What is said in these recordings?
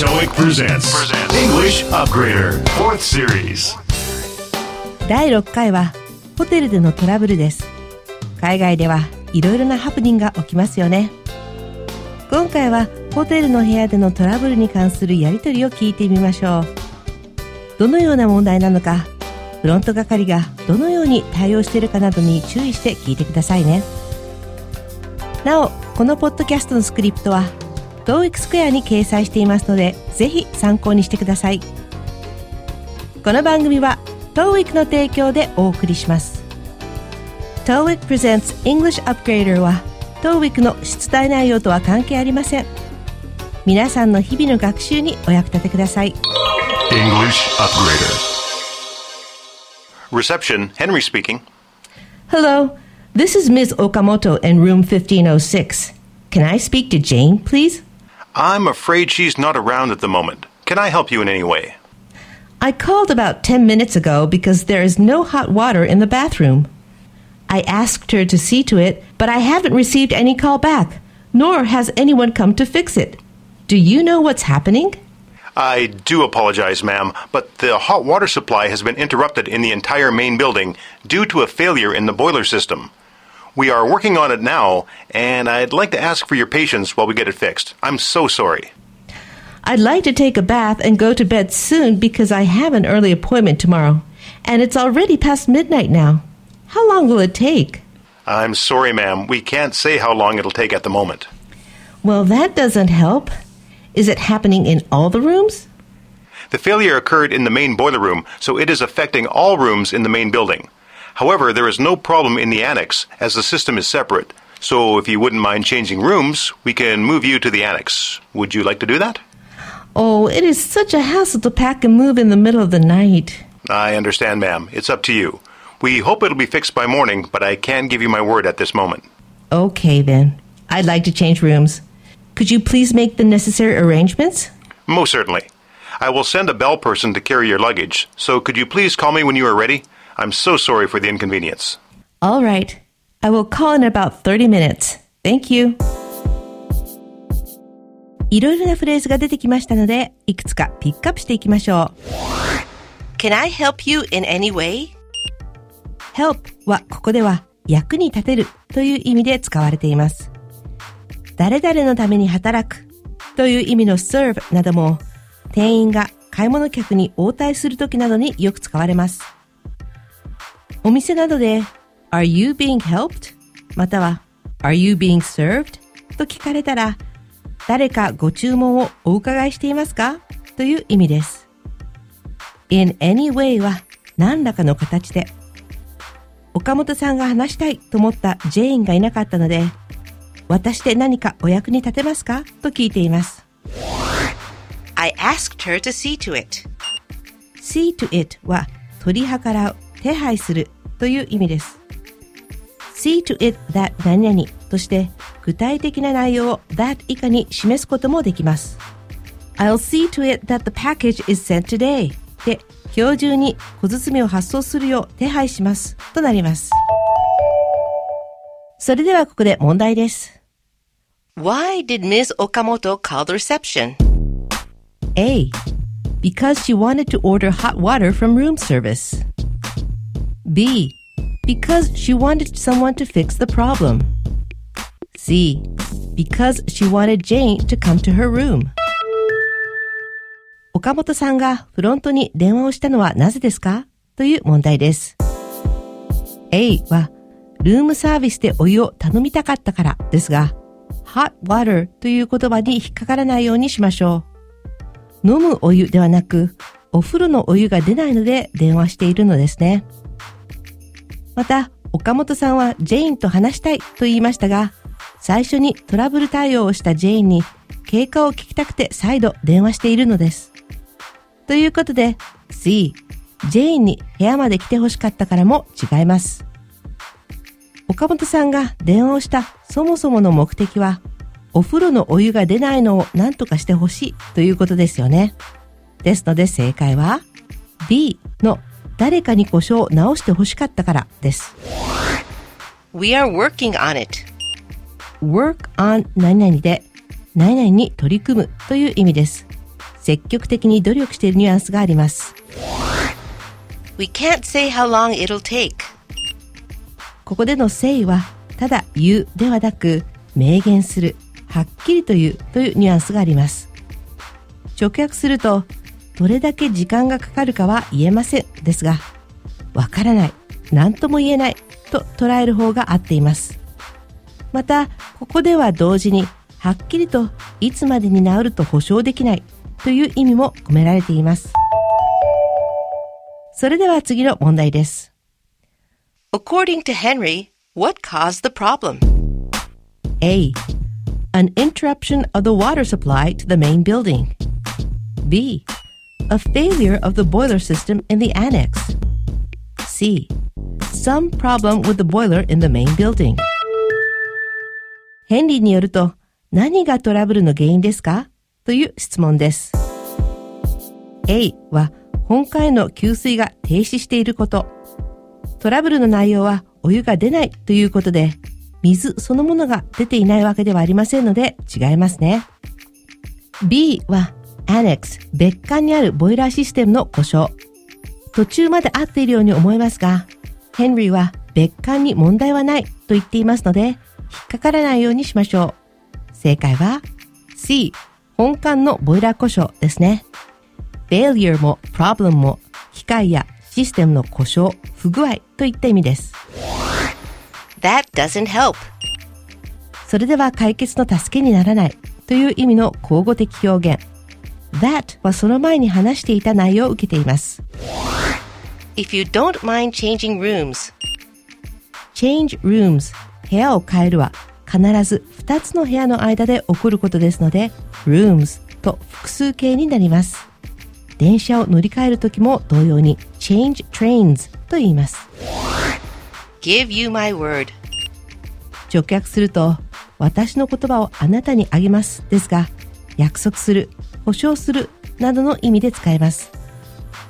TOEIC presents English Upgrader 4th Series? 第6回はホテルでのトラブルです。海外ではいろいろなハプニングが起きますよね。今回はホテルの部屋でのトラブルに関するやり取りを聞いてみましょう。どのような問題なのかフロント係がどのように対応しているかなどに注意して聞いてくださいね。なおこのポッドキャストのスクリプトは TOEIC スクエアに掲載していますのでぜひ参考にしてくださいこの番組は TOEIC の提供でお送りします TOEIC presents English Upgrader は TOEIC の出題内容とは関係ありません皆さんの日々の学習にお役立てください English Upgrader Reception, Henry speaking. Hello, this is Ms. Okamoto in room 1506 Can I speak to Jane, please? I'm afraid she's not around at the moment. Can I help you in any way? I called about 10 minutes ago because there is no hot water in the bathroom. I asked her to see to it, but I haven't received any call back, nor has anyone come to fix it. Do you know what's happening? I do apologize, ma'am, but the hot water supply has been interrupted in the entire main building due to a failure in the boiler system. We are working on it now, and I'd like to ask for your patience while we get it fixed. I'm so sorry. I'd like to take a bath and go to bed soon because I have an early appointment tomorrow, and it's already past midnight now. How long will it take? I'm sorry, ma'am. We can't say how long it'll take at the moment. Well, that doesn't help. Is it happening in all the rooms? The failure occurred in the main boiler room, so it is affecting all rooms in the main building. However, there is no problem in the annex, as the system is separate. So if you wouldn't mind changing rooms, we can move you to the annex. Would you like to do that? Oh, it is such a hassle to pack and move in the middle of the night. I understand, ma'am. It's up to you. We hope it'll be fixed by morning, but I can't give you my word at this moment. Okay, then. I'd like to change rooms. Could you please make the necessary arrangements? Most certainly. I will send a bell person to carry your luggage, so could you please call me when you are ready? I'm so sorry for the inconvenience. All right. I will call in about 30 minutes. Thank you. いろいろなフレーズが出てきましたので、いくつかピックアップしていきましょう。Can I help you in any way? help はここでは役に立てるという意味で使われています。誰々のために働くという意味の serve なども店員が買い物客に応対するときなどによく使われます。お店などで Are you being helped? または Are you being served? と聞かれたら誰かご注文をお伺いしていますか？という意味です。in any way は何らかの形で岡本さんが話したいと思ったジェインがいなかったので私で何かお役に立てますか？と聞いています。I asked her to see to it. see to it は取り計らう、手配するという意味です。see to it that 何々として具体的な内容を that 以下に示すこともできます。I'll see to it that the package is sent today で今日中に小包を発送するよう手配しますとなります。それではここで問題です。Why did Ms. Okamoto call the reception? A. Because she wanted to order hot water from room service. B. Because she wanted someone to fix the problem. C. Because she wanted Jane to come to her room. 岡本さんがフロントに電話をしたのはなぜですか?という問題です。A は、ルームサービスでお湯を頼みたかったからですが、hot water という言葉に引っかからないようにしましょう。飲むお湯ではなく、お風呂のお湯が出ないので電話しているのですね。また、岡本さんはジェインと話したいと言いましたが、最初にトラブル対応をしたジェインに経過を聞きたくて再度電話しているのです。ということで、C、ジェインに部屋まで来てほしかったからも違います。岡本さんが電話をしたそもそもの目的は、お風呂のお湯が出ないのを何とかしてほしいということですよね。ですので正解は B の誰かに故障を直してほしかったからです。We are working on it. work on 何々で何々に取り組むという意味です。積極的に努力しているニュアンスがあります。We can't say how long it'll take. ここでの say は、ただ言うではなく、明言する、はっきりと言うというニュアンスがあります。直訳すると、どれだけ時間がかかるかは言えませんですが、わからない、何とも言えないと捉える方が合っています。また、ここでは同時に、はっきりといつまでに治ると保証できないという意味も込められています。それでは次の問題です。According to Henry, what caused the problem? A. An interruption of the water supply to the main building. B. A failure of the boiler system in the annex. C. Some problem with the boiler in the main building. ヘンリーによると何がトラブルの原因ですか？という質問です。A は本館への給水が停止していること。トラブルの内容はお湯が出ないということで、水そのものが出ていないわけではありませんので違いますね。B は Annex 別館にあるボイラーシステムの故障。途中まで合っているように思いますが、ヘンリーは別館に問題はないと言っていますので、引っかからないようにしましょう。正解は C 本館のボイラー故障ですね。failure も problem も機械やシステムの故障、不具合といった意味です。That doesn't help. それでは解決の助けにならないという意味の口語的表現。That はその前に話していた内容を受けています。If you don't mind changing rooms, change rooms 部屋を変えるは必ず2つの部屋の間で起こることですので rooms と複数形になります。電車を乗り換えるときも同様に change trains と言います。give you my word. 直訳すると、私の言葉をあなたにあげますですが、約束する、保証するなどの意味で使えます。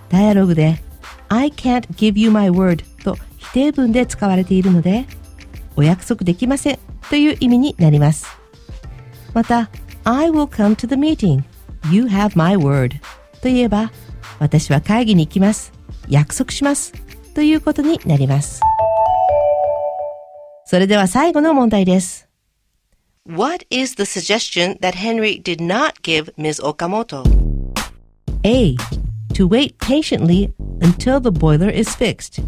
ダイアログで I can't give you my word と否定文で使われているので、お約束できませんという意味になります。また、I will come to the meeting. You have my word と言えば、私は会議に行きます。約束します。ということになります。それでは最後の問題です。What is the suggestion that Henry did not give Ms. Okamoto? A. To wait patiently until the boiler is fixed.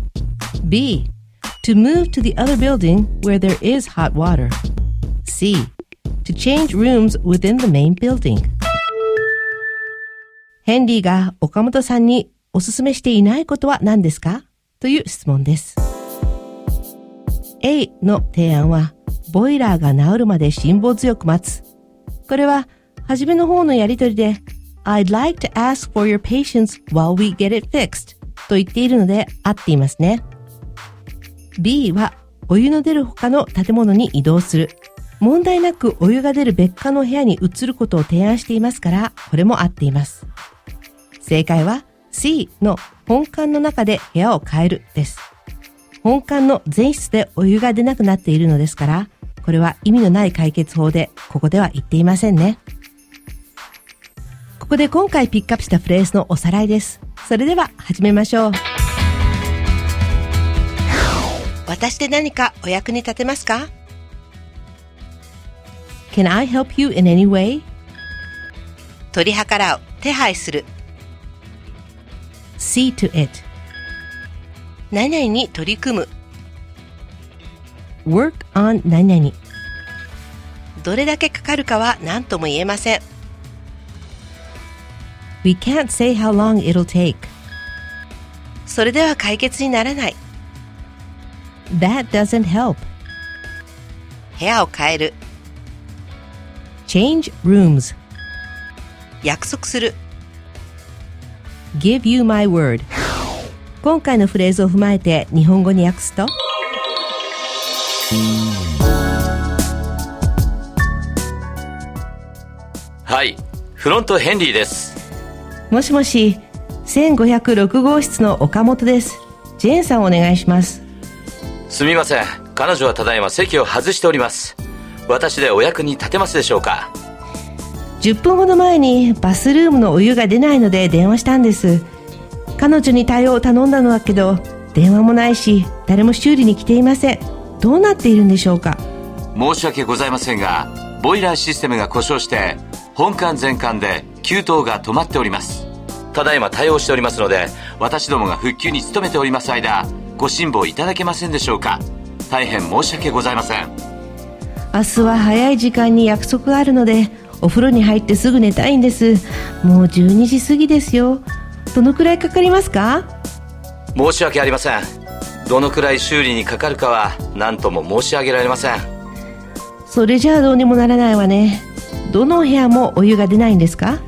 B. To move to the other building where there is hot water. C. To change rooms within the main building. ヘンリーが岡本さんにおすすめしていないことは何ですかという質問です。 A の提案は、ボイラーが治るまで辛抱強く待つ。これは、初めの方のやりとりで、I'd like to ask for your patience while we get it fixed と言っているので合っていますね。B は、お湯の出る他の建物に移動する。問題なくお湯が出る別館の部屋に移ることを提案していますから、これも合っています。正解は C の本館の中で部屋を変えるです。本館の全室でお湯が出なくなっているのですから、これは意味のない解決法で、ここでは言っていませんね。ここで今回ピックアップしたフレーズのおさらいです。それでは始めましょう。私で何かお役に立てますか？Can I help you in any way? 取り計らう、手配する、See to it. 何々に取り組む、Work on 何々。どれだけかかるかは何とも言えません。We can't say how long it'll take. それでは解決にならない。That doesn't help. 部屋を変える、Change rooms. 約束する、Give you my word. 今回のフレーズを踏まえて日本語に訳すと？はい、フロントヘンリーです。もしもし、1506号室の岡本です。ジェーンさんお願いします。すみません。彼女はただいま席を外しております。私でお役に立てますでしょうか？10分ほど前にバスルームのお湯が出ないので電話したんです。彼女に対応を頼んだのだけど、電話もないし、誰も修理に来ていません。どうなっているんでしょうか？申し訳ございませんが、ボイラーシステムが故障して、本館全館で給湯が止まっております。ただいま対応しておりますので、私どもが復旧に努めております間、ご辛抱いただけませんでしょうか？大変申し訳ございません。明日は早い時間に約束があるので、お風呂に入ってすぐ寝たいんです。もう12時過ぎですよ。どのくらいかかりますか？申し訳ありません。どのくらい修理にかかるかは何とも申し上げられません。それじゃあどうにもならないわね。どのお部屋もお湯が出ないんですか？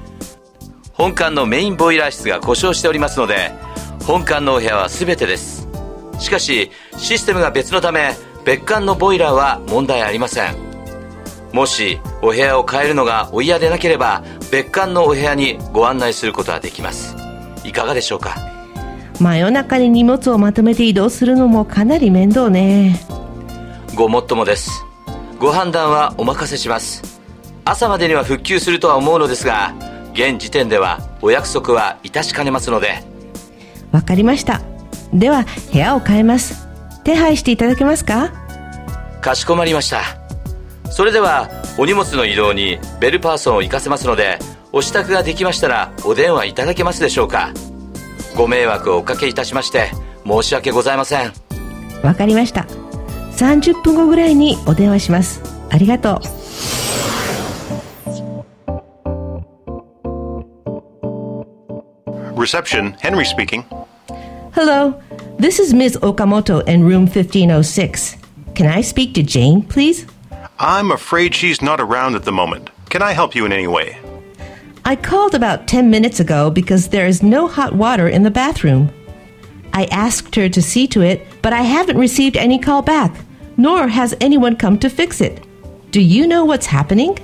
本館のメインボイラー室が故障しておりますので本館のお部屋は全てですしかしシステムが別のため別館のボイラーは問題ありませんもしお部屋を変えるのがお嫌でなければ別館のお部屋にご案内することはできますいかがでしょうか？真夜中に荷物をまとめて移動するのもかなり面倒ね。ごもっともですご判断はお任せします朝までには復旧するとは思うのですが現時点ではお約束は致しかねますのでわかりました。では部屋を変えます。手配していただけますか？かしこまりましたそれではお荷物の移動にベルパーソンを行かせますのでお支度ができましたらお電話いただけますでしょうかご迷惑をおかけいたしまして申し訳ございませんわかりました。30分後ぐらいにお電話します。ありがとう。Reception, Henry speaking. Hello, this is Ms. Okamoto in room 1506. Can I speak to Jane, please? I'm afraid she's not around at the moment. Can I help you in any way? I called about 10 minutes ago because there is no hot water in the bathroom. I asked her to see to it, but I haven't received any call back, nor has anyone come to fix it. Do you know what's happening?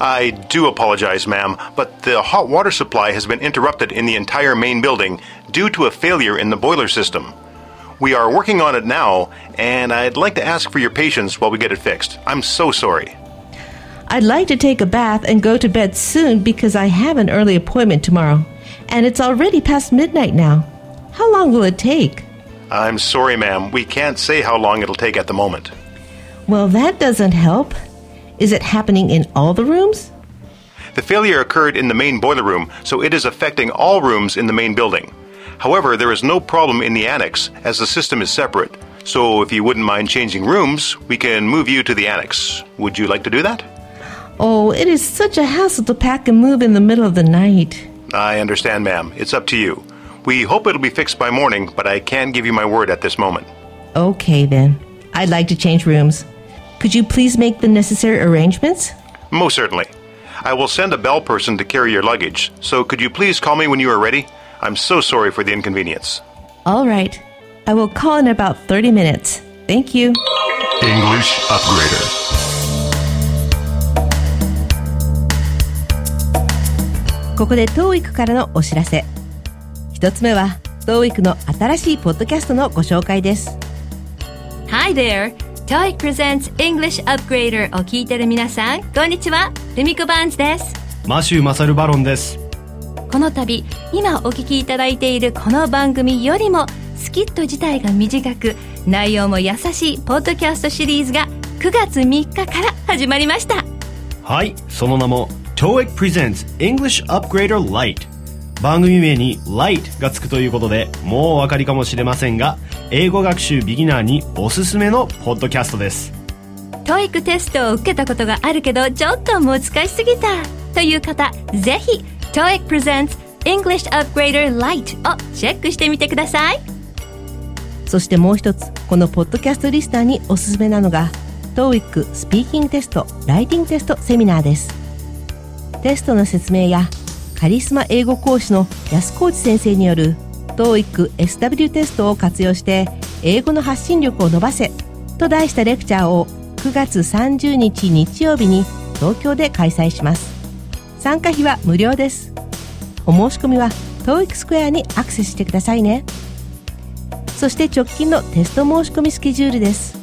I do apologize, ma'am, but the hot water supply has been interrupted in the entire main building due to a failure in the boiler system. We are working on it now, and I'd like to ask for your patience while we get it fixed. I'm so sorry. I'd like to take a bath and go to bed soon because I have an early appointment tomorrow, and it's already past midnight now. How long will it take? I'm sorry, ma'am. We can't say how long it'll take at the moment. Well, that doesn't help. Is it happening in all the rooms? The failure occurred in the main boiler room, so it is affecting all rooms in the main building. However, there is no problem in the annex, as the system is separate. So, if you wouldn't mind changing rooms, we can move you to the annex. Would you like to do that? Oh, it is such a hassle to pack and move in the middle of the night. I understand, ma'am. It's up to you. We hope it'll be fixed by morning, but I can't give you my word at this moment. Okay, then. I'd like to change rooms. Could you please make the necessary arrangements? Most certainly. I will send a bell person to carry your luggage, so could you please call me when you are ready? I'm so sorry for the inconvenience. All right. I will call in about 30 minutes. Thank you. English Upgrader. ここで TOEIC からのお知らせ。一つ目は TOEIC の新しいポッドキャストのご紹介です。Hi there! TOEIC presents English Upgrader を聞いてる皆さん、こんにちは。ルミコバーンズです。マシュー・マサル・バロンです。この度、今お聞きいただいているこの番組よりも、スキット自体が短く、内容も優しいポッドキャストシリーズが9月3日から始まりました。はい、その名も TOEIC Presents English Upgrader Lite。番組名に Lite がつくということでもうお分かりかもしれませんが、英語学習ビギナーにおすすめのポッドキャストです。TOEIC テストを受けたことがあるけど、ちょっと難しすぎたという方、ぜひ TOEIC Presents English Upgrader Lite をチェックしてみてください。そしてもう一つ、このポッドキャストリスターにおすすめなのが TOEIC スピーキングテスト、ライティングテストセミナーです。テストの説明やカリスマ英語講師の安河内先生による TOEIC SW テストを活用して英語の発信力を伸ばせと題したレクチャーを9月30日日曜日に東京で開催します。参加費は無料です。お申し込みは TOEIC スクエアにアクセスしてくださいね。そして直近のテスト申し込みスケジュールです。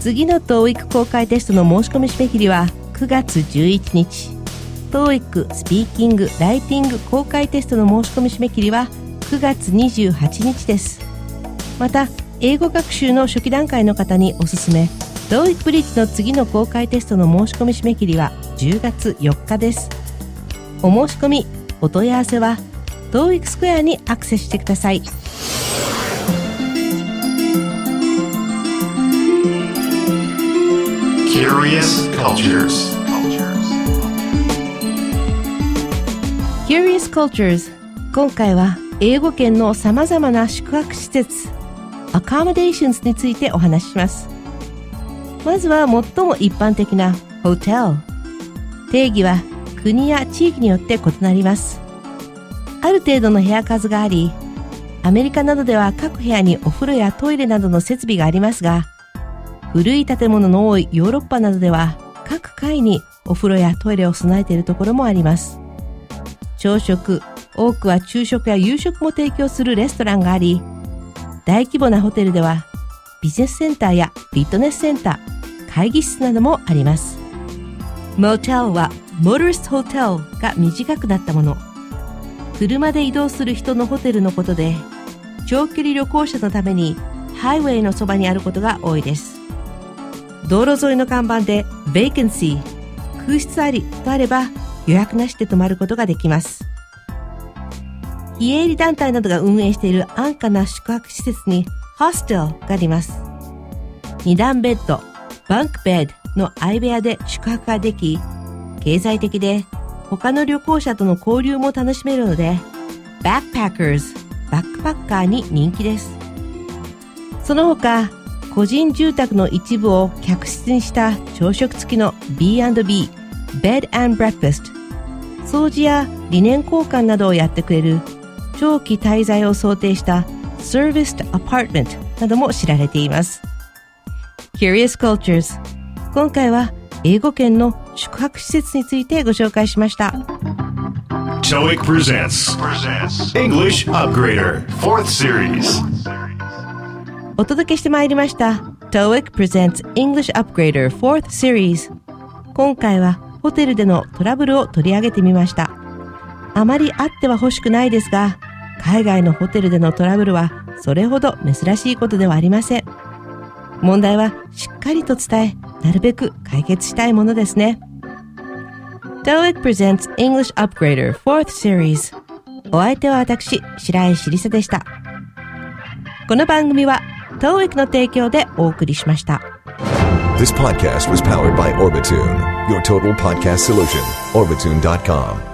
次の TOEIC 公開テストの申し込み締め切りは9月11日。TOEIC スピーキング・ライティング公開テストの申し込み締め切りは9月28日です。また英語学習の初期段階の方におすすめ TOEIC ブリッジの次の公開テストの申し込み締め切りは10月4日です。お申し込みお問い合わせは TOEIC スクエアにアクセスしてください。Curious Cultures. Curious Cultures 今回は英語圏のさまざまな宿泊施設 Accommodations についてお話しします。まずは最も一般的な Hotel 定義は国や地域によって異なります。ある程度の部屋数がありアメリカなどでは各部屋にお風呂やトイレなどの設備がありますが古い建物の多いヨーロッパなどでは各階にお風呂やトイレを備えているところもあります。朝食、多くは昼食や夕食も提供するレストランがあり、大規模なホテルではビジネスセンターやフィットネスセンター、会議室などもあります。motel は motorist hotel が短くなったもの。車で移動する人のホテルのことで、長距離旅行者のためにハイウェイのそばにあることが多いです。道路沿いの看板で vacancy 空室ありとあれば予約なしで泊まることができます。非営利団体などが運営している安価な宿泊施設にホステルがあります。二段ベッド、バンクベッドの相部屋で宿泊ができ、経済的で他の旅行者との交流も楽しめるので、バックパッカーズ、バックパッカーに人気です。その他、個人住宅の一部を客室にした朝食付きの B&B、Bed and Breakfast、掃除や理念交換などをやってくれる長期滞在を想定した Serviced Apartment なども知られています。Curious Cultures 今回は英語圏の宿泊施設についてご紹介しました。TOEIC presents English Upgrader, 4th Series. お届けしてまいりました TOEIC Presents English Upgrader 4th Series 今回はホテルでのトラブルを取り上げてみました。あまりあっては欲しくないですが海外のホテルでのトラブルはそれほど珍しいことではありません。問題はしっかりと伝えなるべく解決したいものですね。TOEIC Presents English Upgrader 4th Series お相手は私白石りさでした。この番組は TOEIC の提供でお送りしました。This podcast was powered by Orbitune, your total podcast solution. Orbitune.com.